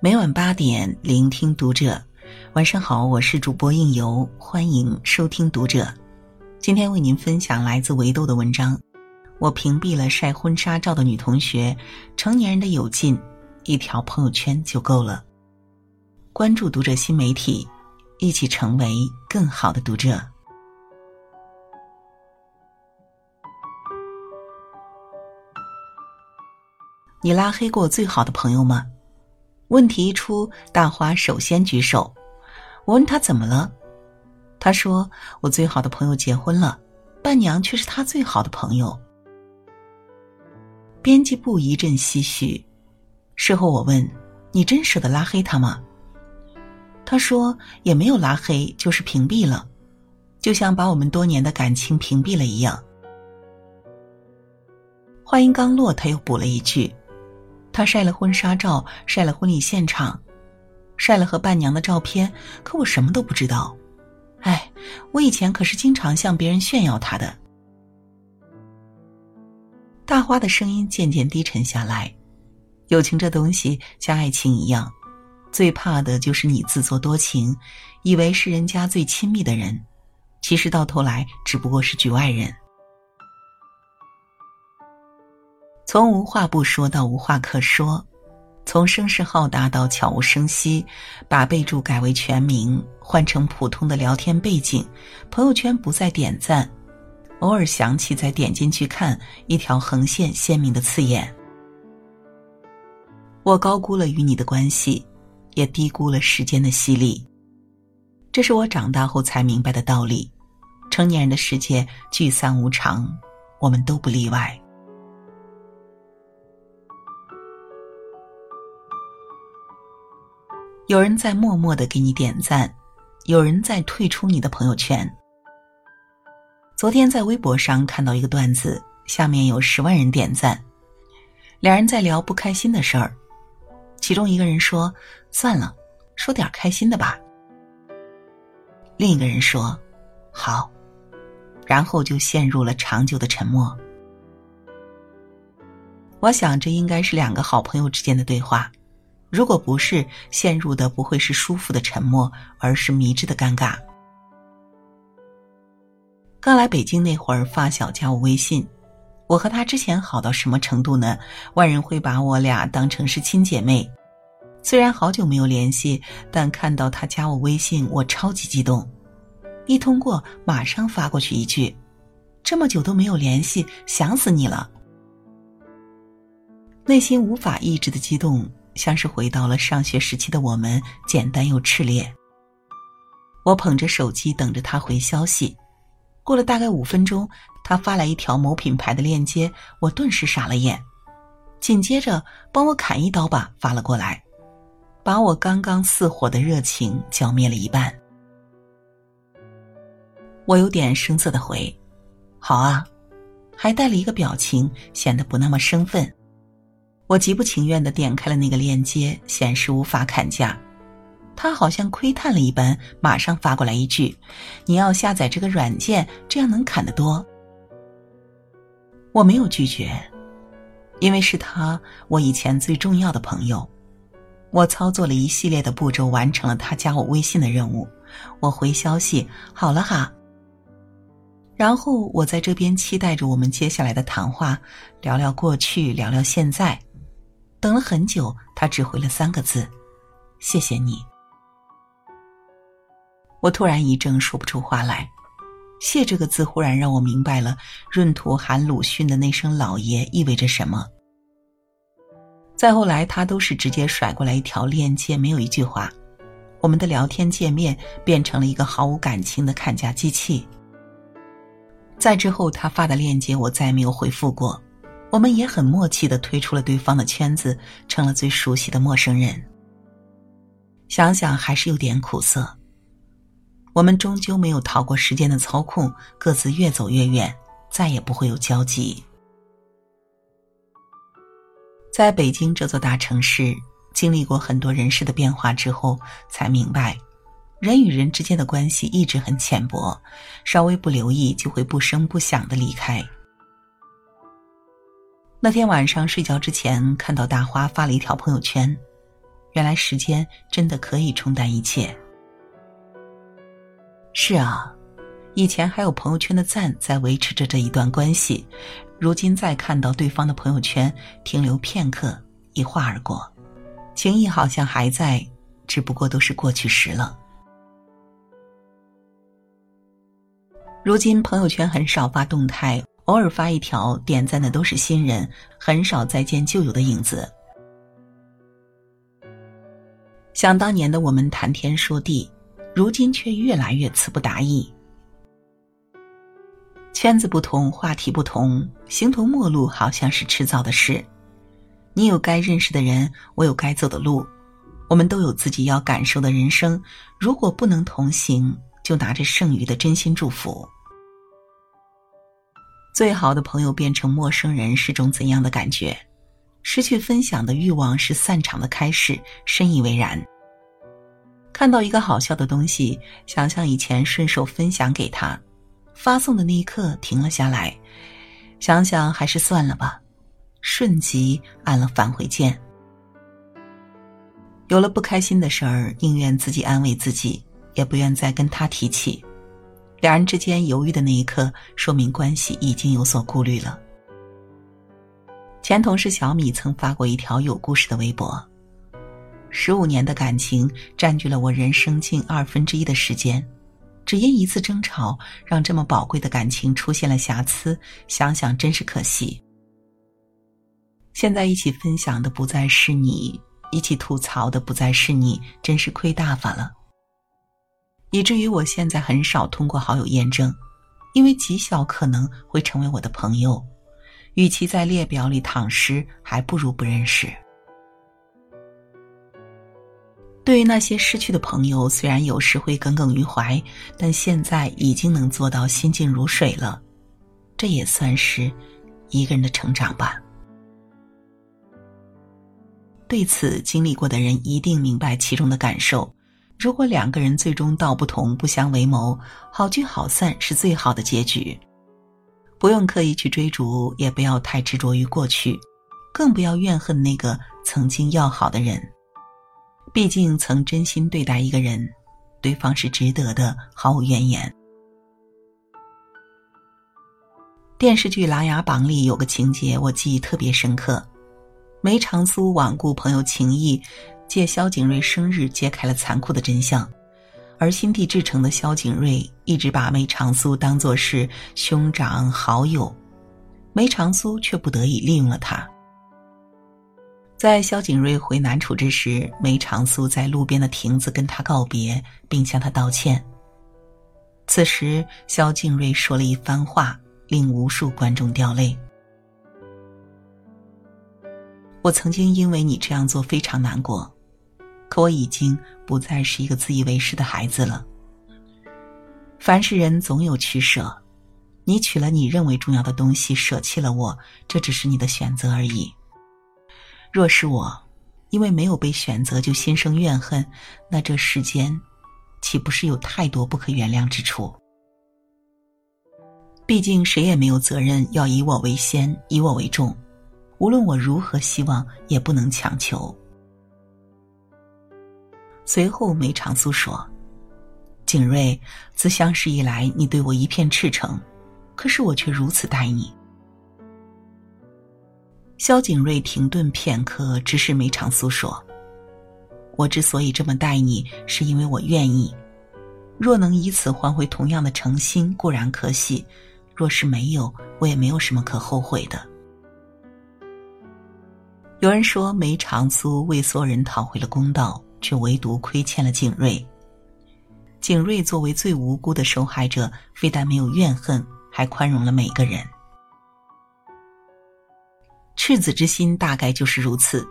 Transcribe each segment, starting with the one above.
每晚八点，聆听读者。晚上好，我是主播应由，欢迎收听读者。今天为您分享来自维豆的文章。我屏蔽了晒婚纱照的女同学，成年人的有劲，一条朋友圈就够了。关注读者新媒体，一起成为更好的读者。你拉黑过最好的朋友吗？问题一出，大花首先举手。我问他怎么了，他说：“我最好的朋友结婚了，伴娘却是他最好的朋友。”编辑部一阵唏嘘。事后我问：“你真舍得拉黑他吗？”他说：“也没有拉黑，就是屏蔽了，就像把我们多年的感情屏蔽了一样。”话音刚落，他又补了一句。他晒了婚纱照，晒了婚礼现场，晒了和伴娘的照片，可我什么都不知道。哎，我以前可是经常向别人炫耀他的。大花的声音渐渐低沉下来。友情这东西像爱情一样，最怕的就是你自作多情，以为是人家最亲密的人，其实到头来只不过是局外人。从无话不说到无话可说，从声势浩大到悄无声息，把备注改为全名，换成普通的聊天背景，朋友圈不再点赞，偶尔想起再点进去看，一条横线鲜明的刺眼。我高估了与你的关系，也低估了时间的洗礼。这是我长大后才明白的道理。成年人的世界聚散无常，我们都不例外。有人在默默的给你点赞，有人在退出你的朋友圈。昨天在微博上看到一个段子，下面有十万人点赞，两人在聊不开心的事儿，其中一个人说：“算了，说点开心的吧。”另一个人说：“好。”然后就陷入了长久的沉默。我想，这应该是两个好朋友之间的对话。如果不是陷入的，不会是舒服的沉默，而是迷之的尴尬。刚来北京那会儿，发小加我微信，我和他之前好到什么程度呢？外人会把我俩当成是亲姐妹。虽然好久没有联系，但看到他加我微信，我超级激动。一通过，马上发过去一句：“这么久都没有联系，想死你了。”内心无法抑制的激动。像是回到了上学时期的我们，简单又炽烈。我捧着手机等着他回消息，过了大概五分钟，他发来一条某品牌的链接，我顿时傻了眼。紧接着，帮我砍一刀吧发了过来，把我刚刚似火的热情浇灭了一半。我有点生涩的回：“好啊”，还带了一个表情，显得不那么生分。我极不情愿的点开了那个链接，显示无法砍价。他好像窥探了一般，马上发过来一句：“你要下载这个软件，这样能砍得多。”我没有拒绝，因为是他，我以前最重要的朋友。我操作了一系列的步骤，完成了他加我微信的任务。我回消息：“好了哈。”然后我在这边期待着我们接下来的谈话，聊聊过去，聊聊现在。等了很久，他只回了三个字：“谢谢你。”我突然一怔，说不出话来。“谢”这个字忽然让我明白了闰土喊鲁迅的那声“老爷”意味着什么。再后来，他都是直接甩过来一条链接，没有一句话。我们的聊天界面变成了一个毫无感情的看价机器。再之后，他发的链接我再也没有回复过。我们也很默契的退出了对方的圈子，成了最熟悉的陌生人。想想还是有点苦涩。我们终究没有逃过时间的操控，各自越走越远，再也不会有交集。在北京这座大城市，经历过很多人事的变化之后，才明白，人与人之间的关系一直很浅薄，稍微不留意就会不声不响的离开。那天晚上睡觉之前，看到大花发了一条朋友圈，原来时间真的可以冲淡一切。是啊，以前还有朋友圈的赞在维持着这一段关系，如今再看到对方的朋友圈，停留片刻，一划而过，情谊好像还在，只不过都是过去时了。如今朋友圈很少发动态，偶尔发一条，点赞的都是新人，很少再见旧友的影子。想当年的我们谈天说地，如今却越来越词不达意。圈子不同，话题不同，形同陌路，好像是迟早的事。你有该认识的人，我有该走的路，我们都有自己要感受的人生。如果不能同行，就拿着剩余的真心祝福。最好的朋友变成陌生人是种怎样的感觉？失去分享的欲望是散场的开始，深以为然。看到一个好笑的东西，想象以前顺手分享给他，发送的那一刻停了下来，想想还是算了吧，瞬即按了返回键。有了不开心的事儿，宁愿自己安慰自己。也不愿再跟他提起，两人之间犹豫的那一刻，说明关系已经有所顾虑了。前同事小米曾发过一条有故事的微博：十五年的感情占据了我人生近二分之一的时间，只因一次争吵，让这么宝贵的感情出现了瑕疵，想想真是可惜。现在一起分享的不再是你，一起吐槽的不再是你，真是亏大发了。以至于我现在很少通过好友验证，因为极小可能会成为我的朋友。与其在列表里躺尸，还不如不认识。对于那些失去的朋友，虽然有时会耿耿于怀，但现在已经能做到心静如水了。这也算是一个人的成长吧。对此经历过的人一定明白其中的感受。如果两个人最终道不同不相为谋，好聚好散是最好的结局。不用刻意去追逐，也不要太执着于过去，更不要怨恨那个曾经要好的人。毕竟曾真心对待一个人，对方是值得的，毫无怨言。电视剧《琅琊榜》里有个情节，我记忆特别深刻：梅长苏罔顾朋友情谊。借萧景睿生日揭开了残酷的真相，而心地至诚的萧景睿一直把梅长苏当作是兄长好友，梅长苏却不得已利用了他。在萧景睿回南楚之时，梅长苏在路边的亭子跟他告别，并向他道歉。此时，萧景睿说了一番话，令无数观众掉泪。我曾经因为你这样做非常难过。可我已经不再是一个自以为是的孩子了。凡是人总有取舍，你取了你认为重要的东西，舍弃了我，这只是你的选择而已。若是我，因为没有被选择就心生怨恨，那这世间，岂不是有太多不可原谅之处？毕竟谁也没有责任要以我为先，以我为重，无论我如何希望，也不能强求。随后，梅长苏说：“景睿，自相识以来，你对我一片赤诚，可是我却如此待你。”萧景睿停顿片刻，直视梅长苏说：“我之所以这么待你，是因为我愿意。若能以此换回同样的诚心，固然可喜；若是没有，我也没有什么可后悔的。”有人说，梅长苏为所有人讨回了公道。却唯独亏欠了景睿。景睿作为最无辜的受害者，非但没有怨恨，还宽容了每个人。赤子之心大概就是如此。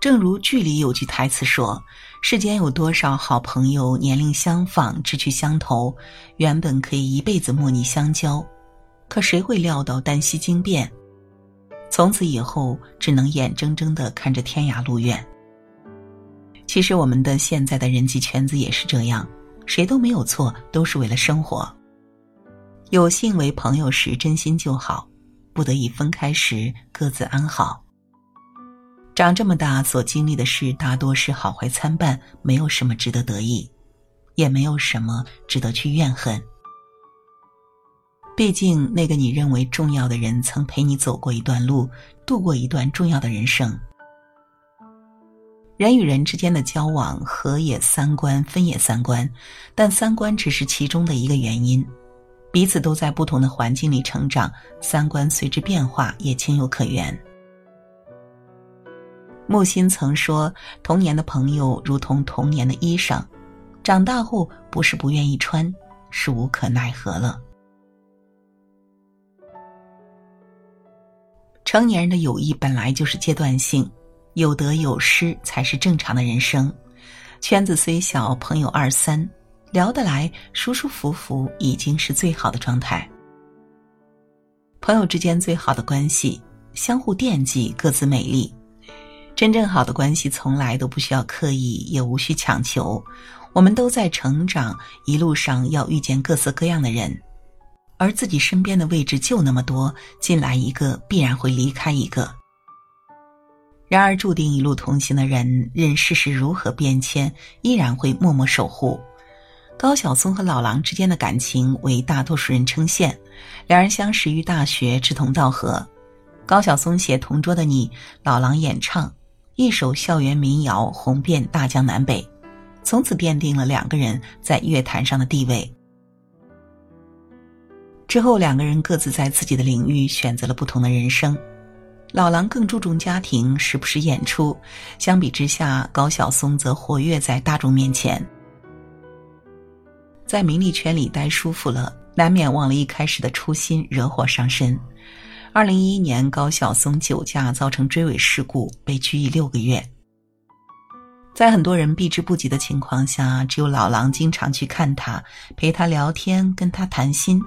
正如剧里有句台词说：“世间有多少好朋友，年龄相仿，志趣相投，原本可以一辈子莫逆相交，可谁会料到旦夕惊变？从此以后，只能眼睁睁的看着天涯路远。”其实我们的现在的人际圈子也是这样，谁都没有错，都是为了生活。有幸为朋友时真心就好，不得已分开时各自安好。长这么大所经历的事，大多是好坏参半，没有什么值得得意，也没有什么值得去怨恨。毕竟，那个你认为重要的人，曾陪你走过一段路，度过一段重要的人生。人与人之间的交往，合也三观，分也三观，但三观只是其中的一个原因。彼此都在不同的环境里成长，三观随之变化，也情有可原。木心曾说：“童年的朋友如同童年的衣裳，长大后不是不愿意穿，是无可奈何了。”成年人的友谊本来就是阶段性，有得有失才是正常的人生。圈子虽小，朋友二三，聊得来，舒舒服服已经是最好的状态。朋友之间最好的关系，相互惦记，各自美丽。真正好的关系从来都不需要刻意，也无需强求。我们都在成长，一路上要遇见各色各样的人。而自己身边的位置就那么多，进来一个必然会离开一个。然而，注定一路同行的人，任世事如何变迁，依然会默默守护。高晓松和老狼之间的感情为大多数人称羡，两人相识于大学，志同道合。高晓松写《同桌的你》，老狼演唱一首校园民谣，红遍大江南北，从此奠定了两个人在乐坛上的地位。之后，两个人各自在自己的领域选择了不同的人生。老狼更注重家庭，时不时演出；相比之下，高晓松则活跃在大众面前。在名利圈里待舒服了，难免忘了一开始的初心，惹火上身。二零一一年，高晓松酒驾造成追尾事故，被拘役六个月。在很多人避之不及的情况下，只有老狼经常去看他，陪他聊天，跟他谈心。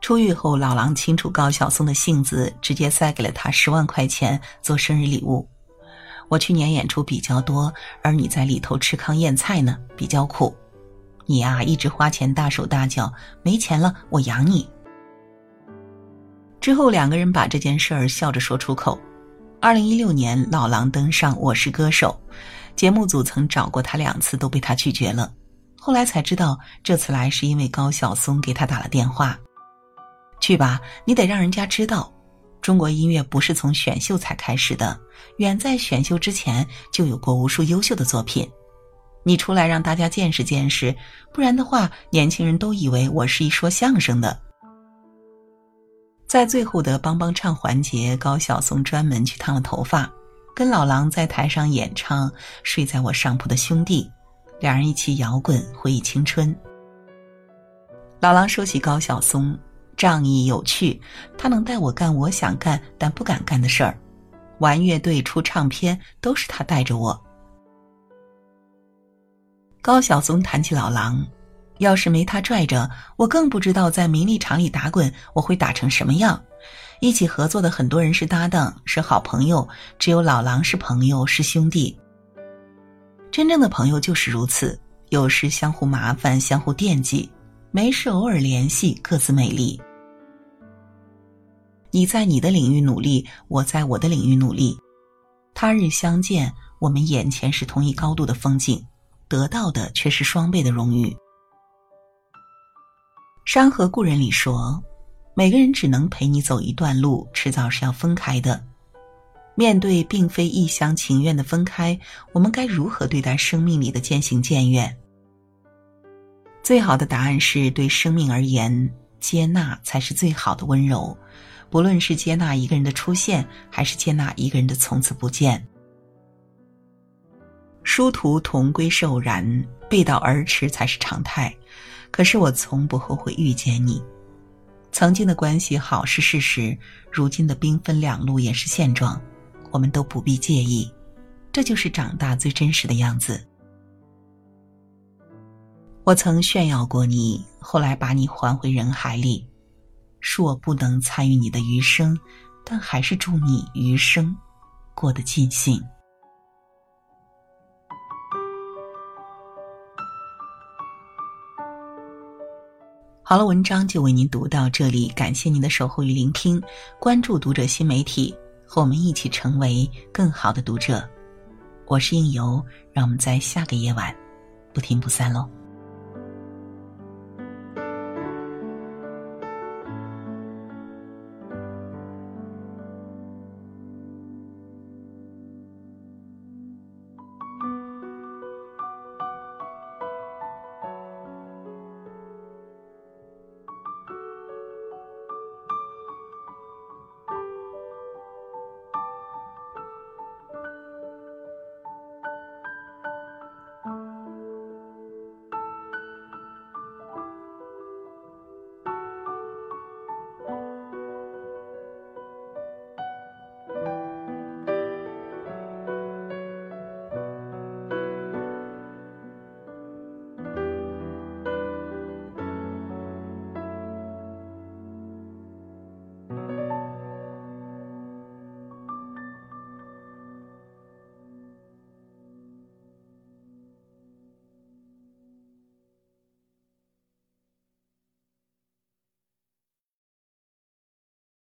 出狱后，老狼清楚高晓松的性子，直接塞给了他十万块钱做生日礼物。我去年演出比较多，而你在里头吃糠咽菜呢，比较苦。你啊，一直花钱大手大脚，没钱了我养你。之后两个人把这件事儿笑着说出口。二零一六年，老狼登上《我是歌手》，节目组曾找过他两次，都被他拒绝了。后来才知道，这次来是因为高晓松给他打了电话。去吧，你得让人家知道，中国音乐不是从选秀才开始的，远在选秀之前就有过无数优秀的作品。你出来让大家见识见识，不然的话，年轻人都以为我是一说相声的。在最后的帮帮唱环节，高晓松专门去烫了头发，跟老狼在台上演唱《睡在我上铺的兄弟》，两人一起摇滚回忆青春。老狼说起高晓松。仗义有趣，他能带我干我想干但不敢干的事儿，玩乐队、出唱片都是他带着我。高晓松谈起老狼，要是没他拽着，我更不知道在名利场里打滚我会打成什么样。一起合作的很多人是搭档，是好朋友，只有老狼是朋友，是兄弟。真正的朋友就是如此，有时相互麻烦，相互惦记，没事偶尔联系，各自美丽。你在你的领域努力，我在我的领域努力，他日相见，我们眼前是同一高度的风景，得到的却是双倍的荣誉。《山河故人》里说，每个人只能陪你走一段路，迟早是要分开的。面对并非一厢情愿的分开，我们该如何对待生命里的渐行渐远？最好的答案是对生命而言，接纳才是最好的温柔。不论是接纳一个人的出现，还是接纳一个人的从此不见，殊途同归是偶然，背道而驰才是常态。可是我从不后悔遇见你。曾经的关系好是事实，如今的兵分两路也是现状，我们都不必介意。这就是长大最真实的样子。我曾炫耀过你，后来把你还回人海里。恕我不能参与你的余生，但还是祝你余生过得尽兴。好了，文章就为您读到这里，感谢您的守候与聆听，关注读者新媒体，和我们一起成为更好的读者。我是应由，让我们在下个夜晚不听不散喽。